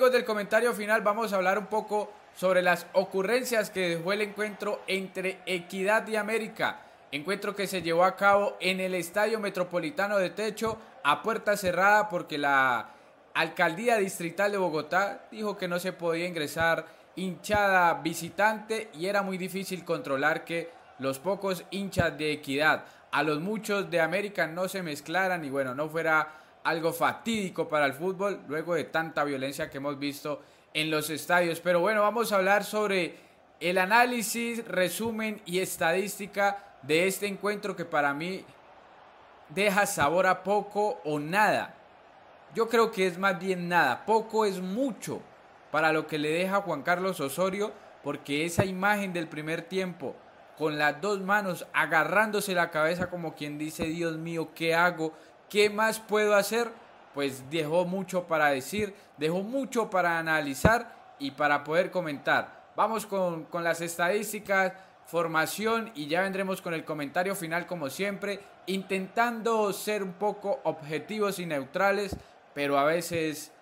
amigos del comentario final, vamos a hablar un poco sobre las ocurrencias que dejó el encuentro entre Equidad y América. Encuentro que se llevó a cabo en el Estadio Metropolitano de Techo a puerta cerrada porque la Alcaldía Distrital de Bogotá dijo que no se podía ingresar hinchada visitante y era muy difícil controlar que los pocos hinchas de Equidad a los muchos de América no se mezclaran y bueno, no fuera algo fatídico para el fútbol luego de tanta violencia que hemos visto en los estadios. Pero bueno, vamos a hablar sobre el análisis, resumen y estadística de este encuentro que para mí deja sabor a poco o nada. Yo creo que es más bien nada, poco es mucho para lo que le deja Juan Carlos Osorio, porque esa imagen del primer tiempo, con las dos manos agarrándose la cabeza como quien dice, Dios mío, ¿qué hago? ¿Qué más puedo hacer? Pues dejó mucho para decir, dejó mucho para analizar y para poder comentar. Vamos con, con las estadísticas, formación y ya vendremos con el comentario final como siempre, intentando ser un poco objetivos y neutrales, pero a veces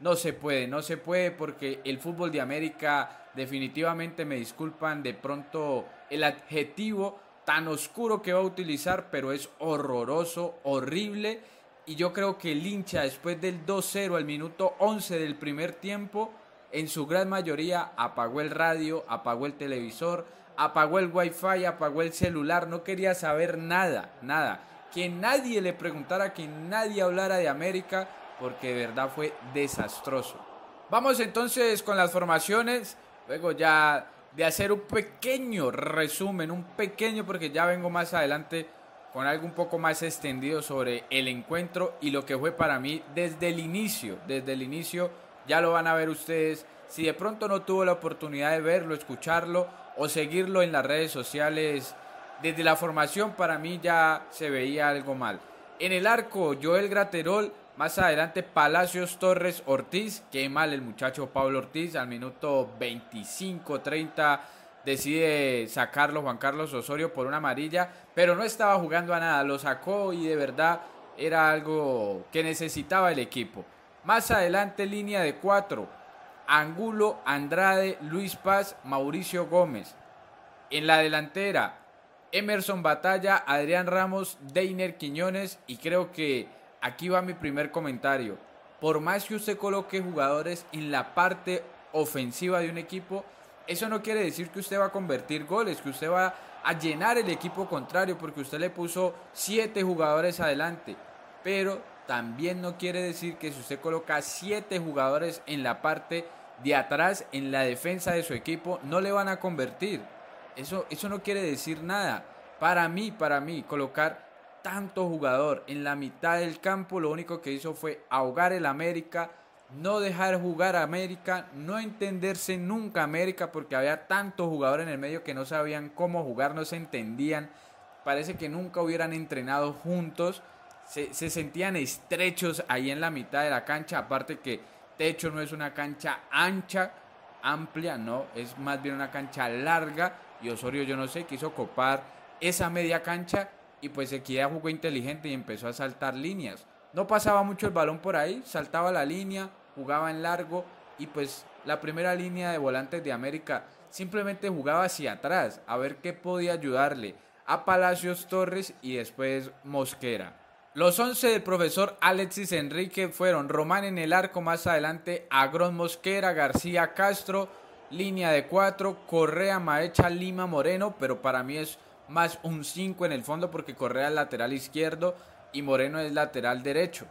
no se puede, no se puede porque el fútbol de América definitivamente me disculpan de pronto el adjetivo tan oscuro que va a utilizar, pero es horroroso, horrible. Y yo creo que el hincha después del 2-0 al minuto 11 del primer tiempo, en su gran mayoría apagó el radio, apagó el televisor, apagó el wifi, apagó el celular, no quería saber nada, nada. Que nadie le preguntara, que nadie hablara de América, porque de verdad fue desastroso. Vamos entonces con las formaciones, luego ya de hacer un pequeño resumen, un pequeño, porque ya vengo más adelante con algo un poco más extendido sobre el encuentro y lo que fue para mí desde el inicio, desde el inicio, ya lo van a ver ustedes. Si de pronto no tuvo la oportunidad de verlo, escucharlo o seguirlo en las redes sociales, desde la formación para mí ya se veía algo mal. En el arco, Joel Graterol más adelante Palacios Torres Ortiz, qué mal el muchacho Pablo Ortiz, al minuto 25-30 decide sacarlo Juan Carlos Osorio por una amarilla, pero no estaba jugando a nada, lo sacó y de verdad era algo que necesitaba el equipo. Más adelante línea de cuatro, Angulo, Andrade, Luis Paz, Mauricio Gómez. En la delantera, Emerson Batalla, Adrián Ramos, Deiner Quiñones y creo que aquí va mi primer comentario. Por más que usted coloque jugadores en la parte ofensiva de un equipo, eso no quiere decir que usted va a convertir goles, que usted va a llenar el equipo contrario porque usted le puso siete jugadores adelante. Pero también no quiere decir que si usted coloca siete jugadores en la parte de atrás, en la defensa de su equipo, no le van a convertir. Eso, eso no quiere decir nada. Para mí, para mí, colocar tanto jugador en la mitad del campo, lo único que hizo fue ahogar el América, no dejar jugar a América, no entenderse nunca América porque había tantos jugadores en el medio que no sabían cómo jugar, no se entendían, parece que nunca hubieran entrenado juntos, se, se sentían estrechos ahí en la mitad de la cancha, aparte que Techo no es una cancha ancha, amplia, no, es más bien una cancha larga y Osorio yo no sé, quiso copar esa media cancha y pues Equidad jugó inteligente y empezó a saltar líneas. No pasaba mucho el balón por ahí, saltaba la línea, jugaba en largo y pues la primera línea de volantes de América simplemente jugaba hacia atrás a ver qué podía ayudarle a Palacios Torres y después Mosquera. Los 11 del profesor Alexis Enrique fueron Román en el arco, más adelante Agrón Mosquera, García Castro, línea de 4, Correa Maecha Lima Moreno, pero para mí es más un 5 en el fondo porque Correa es lateral izquierdo y Moreno es lateral derecho.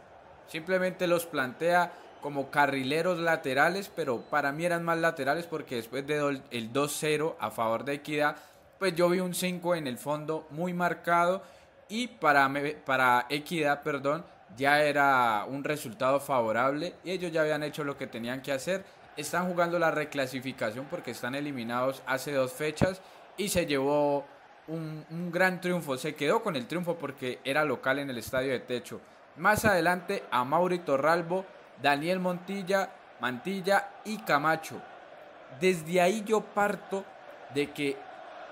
Simplemente los plantea como carrileros laterales, pero para mí eran más laterales porque después de el 2-0 a favor de Equidad, pues yo vi un 5 en el fondo muy marcado y para, para Equidad, perdón, ya era un resultado favorable y ellos ya habían hecho lo que tenían que hacer. Están jugando la reclasificación porque están eliminados hace dos fechas y se llevó un, gran triunfo. Se quedó con el triunfo porque era local en el estadio de techo. Más adelante a Maurito Ralbo, Daniel Montilla, Mantilla y Camacho. Desde ahí yo parto de que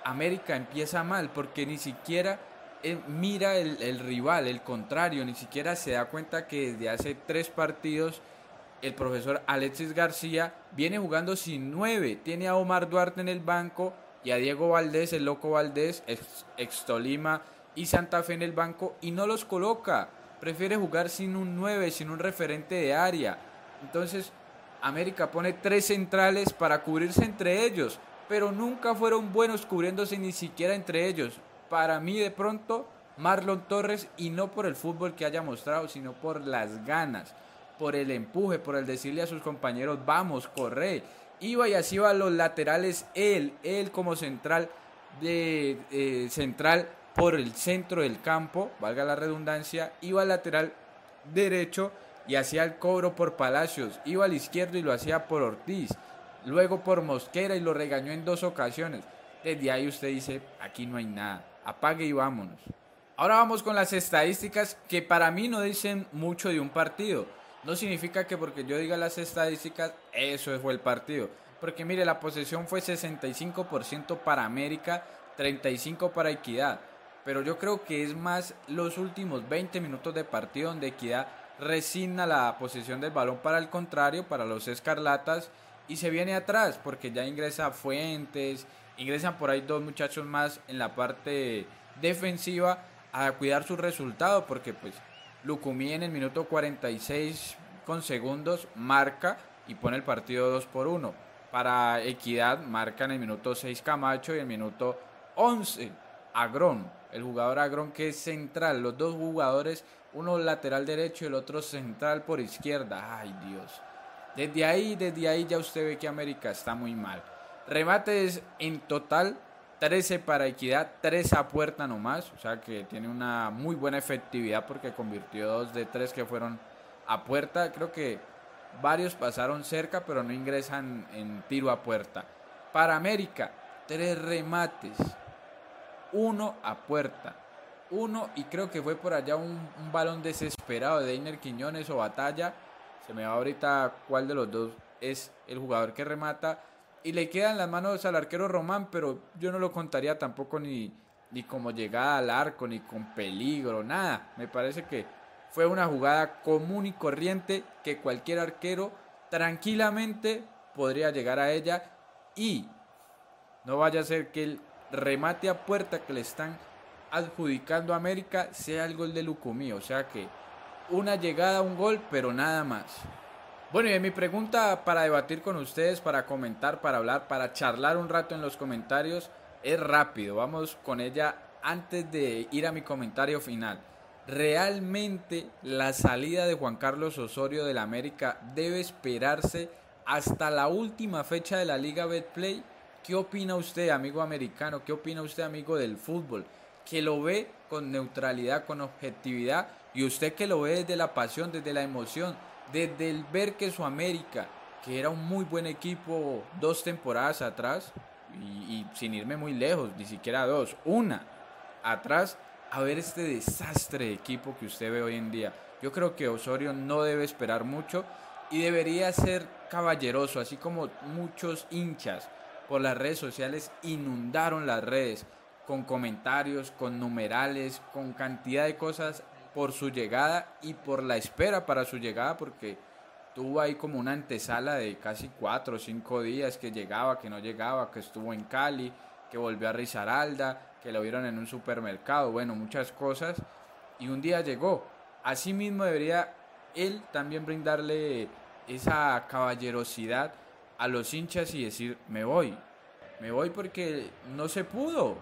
América empieza mal porque ni siquiera eh, mira el, rival, el contrario, ni siquiera se da cuenta que desde hace tres partidos el profesor Alexis García viene jugando sin nueve. Tiene a Omar Duarte en el banco y a Diego Valdés, el loco Valdés, ex, Tolima y Santa Fe en el banco y no los coloca. Prefiere jugar sin un 9, sin un referente de área. Entonces, América pone tres centrales para cubrirse entre ellos, pero nunca fueron buenos cubriéndose ni siquiera entre ellos. Para mí, de pronto, Marlon Torres, y no por el fútbol que haya mostrado, sino por las ganas por el empuje, por el decirle a sus compañeros, vamos, corre. Iba y así iba a los laterales, él, él como central de eh, central por el centro del campo, valga la redundancia, iba al lateral derecho y hacía el cobro por Palacios, iba al izquierdo y lo hacía por Ortiz, luego por Mosquera y lo regañó en dos ocasiones. Desde ahí usted dice, aquí no hay nada, apague y vámonos. Ahora vamos con las estadísticas que para mí no dicen mucho de un partido. No significa que porque yo diga las estadísticas, eso fue el partido. Porque mire, la posesión fue 65% para América, 35% para Equidad. Pero yo creo que es más los últimos 20 minutos de partido donde Equidad resigna la posesión del balón para el contrario, para los Escarlatas, y se viene atrás porque ya ingresa Fuentes, ingresan por ahí dos muchachos más en la parte defensiva a cuidar su resultado porque pues Lucumí en el minuto 46 con segundos marca y pone el partido 2 por 1. Para Equidad marca en el minuto 6 Camacho y el minuto 11 Agrón, el jugador Agrón que es central. Los dos jugadores, uno lateral derecho y el otro central por izquierda. Ay Dios. Desde ahí, desde ahí ya usted ve que América está muy mal. Remates en total 13 para Equidad, 3 a puerta nomás, o sea que tiene una muy buena efectividad porque convirtió dos de tres que fueron a puerta. Creo que varios pasaron cerca, pero no ingresan en tiro a puerta. Para América, 3 remates, 1 a puerta. Uno, y creo que fue por allá un, balón desesperado de Deiner Quiñones o Batalla. Se me va ahorita cuál de los dos es el jugador que remata y le quedan las manos al arquero Román, pero yo no lo contaría tampoco ni, ni como llegada al arco, ni con peligro, nada. Me parece que fue una jugada común y corriente que cualquier arquero tranquilamente podría llegar a ella y no vaya a ser que el remate a puerta que le están adjudicando a América sea el gol de Lucumí, o sea que una llegada, un gol, pero nada más. Bueno, y mi pregunta para debatir con ustedes, para comentar, para hablar, para charlar un rato en los comentarios, es rápido. Vamos con ella antes de ir a mi comentario final. ¿Realmente la salida de Juan Carlos Osorio del América debe esperarse hasta la última fecha de la Liga Betplay? ¿Qué opina usted, amigo americano? ¿Qué opina usted, amigo del fútbol? Que lo ve con neutralidad, con objetividad y usted que lo ve desde la pasión, desde la emoción desde el ver que su América, que era un muy buen equipo dos temporadas atrás, y, sin irme muy lejos, ni siquiera dos, una atrás, a ver este desastre de equipo que usted ve hoy en día. Yo creo que Osorio no debe esperar mucho y debería ser caballeroso, así como muchos hinchas por las redes sociales inundaron las redes con comentarios, con numerales, con cantidad de cosas por su llegada y por la espera para su llegada, porque tuvo ahí como una antesala de casi cuatro o cinco días que llegaba, que no llegaba, que estuvo en Cali, que volvió a Risaralda, que lo vieron en un supermercado, bueno, muchas cosas, y un día llegó. Asimismo debería él también brindarle esa caballerosidad a los hinchas y decir, me voy, me voy porque no se pudo,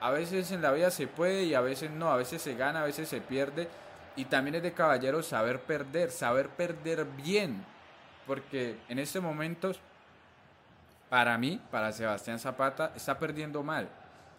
a veces en la vida se puede y a veces no, a veces se gana, a veces se pierde. Y también es de caballero saber perder, saber perder bien. Porque en este momento, para mí, para Sebastián Zapata, está perdiendo mal.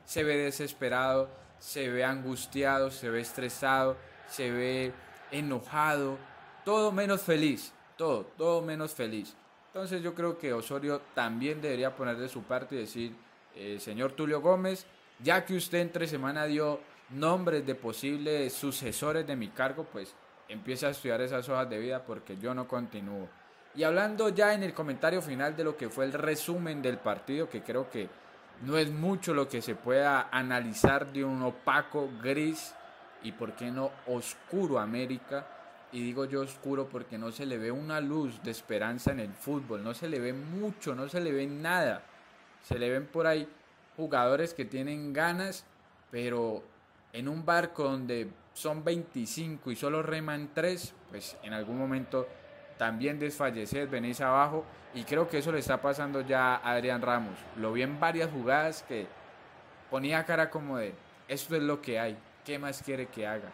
Se ve desesperado, se ve angustiado, se ve estresado, se ve enojado, todo menos feliz, todo, todo menos feliz. Entonces yo creo que Osorio también debería poner de su parte y decir, eh, señor Tulio Gómez, ya que usted entre semana dio nombres de posibles sucesores de mi cargo, pues empiece a estudiar esas hojas de vida porque yo no continúo. Y hablando ya en el comentario final de lo que fue el resumen del partido, que creo que no es mucho lo que se pueda analizar de un opaco, gris y por qué no oscuro América, y digo yo oscuro porque no se le ve una luz de esperanza en el fútbol, no se le ve mucho, no se le ve nada. Se le ven por ahí jugadores que tienen ganas, pero en un barco donde son 25 y solo reman 3, pues en algún momento también desfallecer, venís abajo y creo que eso le está pasando ya a Adrián Ramos. Lo vi en varias jugadas que ponía cara como de, esto es lo que hay, ¿qué más quiere que haga?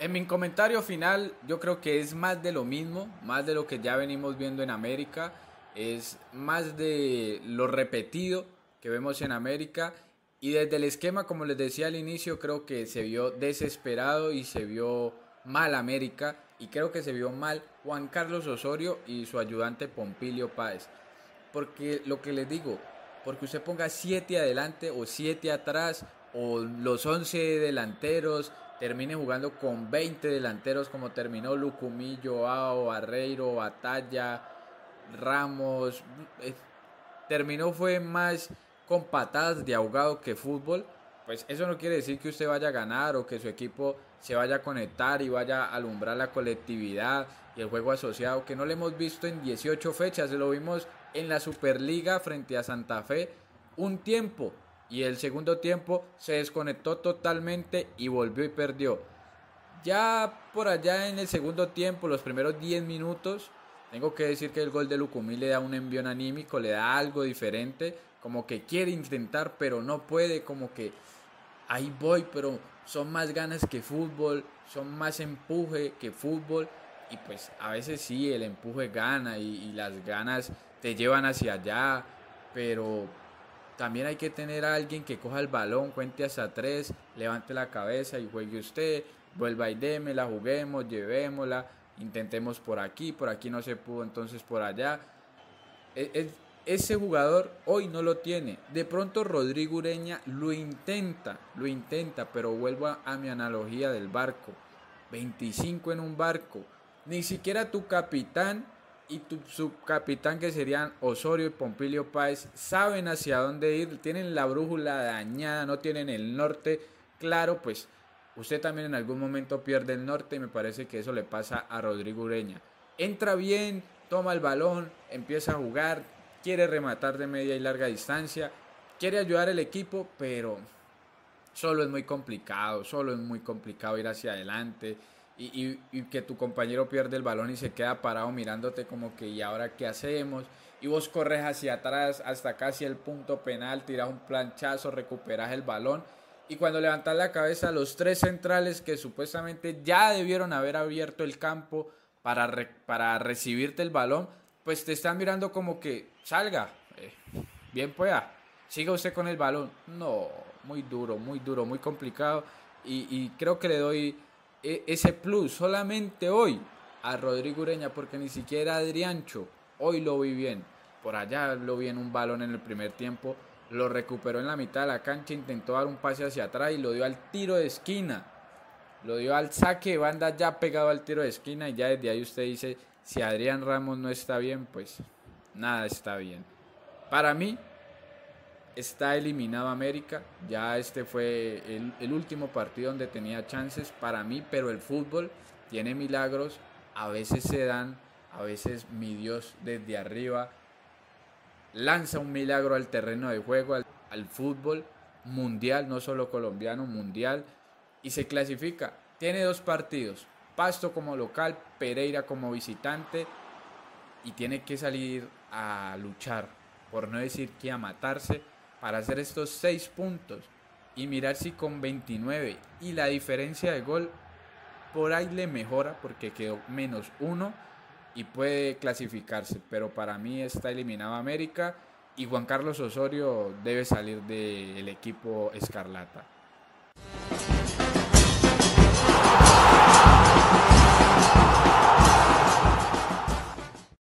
En mi comentario final, yo creo que es más de lo mismo, más de lo que ya venimos viendo en América, es más de lo repetido que vemos en América y desde el esquema, como les decía al inicio, creo que se vio desesperado y se vio mal América y creo que se vio mal Juan Carlos Osorio y su ayudante Pompilio Páez. Porque lo que les digo, porque usted ponga 7 adelante o 7 atrás o los 11 delanteros termine jugando con 20 delanteros como terminó Lucumillo, Ao, Barreiro, Batalla, Ramos. Eh, terminó fue más con patadas de ahogado que fútbol. Pues eso no quiere decir que usted vaya a ganar o que su equipo se vaya a conectar y vaya a alumbrar la colectividad y el juego asociado, que no lo hemos visto en 18 fechas, lo vimos en la Superliga frente a Santa Fe un tiempo, y el segundo tiempo se desconectó totalmente y volvió y perdió. Ya por allá en el segundo tiempo, los primeros 10 minutos, tengo que decir que el gol de Lucumí le da un envión anímico, le da algo diferente, como que quiere intentar pero no puede, como que ahí voy, pero son más ganas que fútbol, son más empuje que fútbol y pues a veces sí, el empuje gana y, y las ganas te llevan hacia allá, pero también hay que tener a alguien que coja el balón, cuente hasta tres, levante la cabeza y juegue usted, vuelva y démela, juguemos, llevémosla, intentemos por aquí, por aquí no se pudo, entonces por allá. E, e, ese jugador hoy no lo tiene. De pronto Rodrigo Ureña lo intenta, lo intenta, pero vuelvo a mi analogía del barco. 25 en un barco. Ni siquiera tu capitán y tu subcapitán que serían Osorio y Pompilio Páez saben hacia dónde ir, tienen la brújula dañada, no tienen el norte claro, pues usted también en algún momento pierde el norte y me parece que eso le pasa a Rodrigo Ureña. Entra bien, toma el balón, empieza a jugar, quiere rematar de media y larga distancia, quiere ayudar al equipo, pero solo es muy complicado, solo es muy complicado ir hacia adelante y, que tu compañero pierde el balón y se queda parado mirándote como que ¿y ahora qué hacemos? Y vos corres hacia atrás hasta casi el punto penal, tiras un planchazo, recuperas el balón y cuando levantas la cabeza los tres centrales que supuestamente ya debieron haber abierto el campo para, para recibirte el balón, pues te están mirando como que salga, eh, bien pueda, siga usted con el balón. No, muy duro, muy duro, muy complicado y, y creo que le doy e, ese plus solamente hoy a Rodrigo Ureña, porque ni siquiera Adriancho hoy lo vi bien. Por allá lo vi en un balón en el primer tiempo, lo recuperó en la mitad de la cancha, intentó dar un pase hacia atrás y lo dio al tiro de esquina. Lo dio al saque de banda ya pegado al tiro de esquina y ya desde ahí usted dice, si Adrián Ramos no está bien, pues nada está bien. Para mí, está eliminado América. Ya este fue el, último partido donde tenía chances para mí, pero el fútbol tiene milagros. A veces se dan, a veces mi Dios desde arriba lanza un milagro al terreno de juego, al, fútbol mundial, no solo colombiano, mundial, y se clasifica. Tiene dos partidos, Pasto como local, Pereira como visitante, y tiene que salir a luchar, por no decir que a matarse para hacer estos 6 puntos y mirar si con 29 y la diferencia de gol por ahí le mejora porque quedó menos 1 y puede clasificarse. Pero para mí está eliminado América y Juan Carlos Osorio debe salir del equipo Escarlata.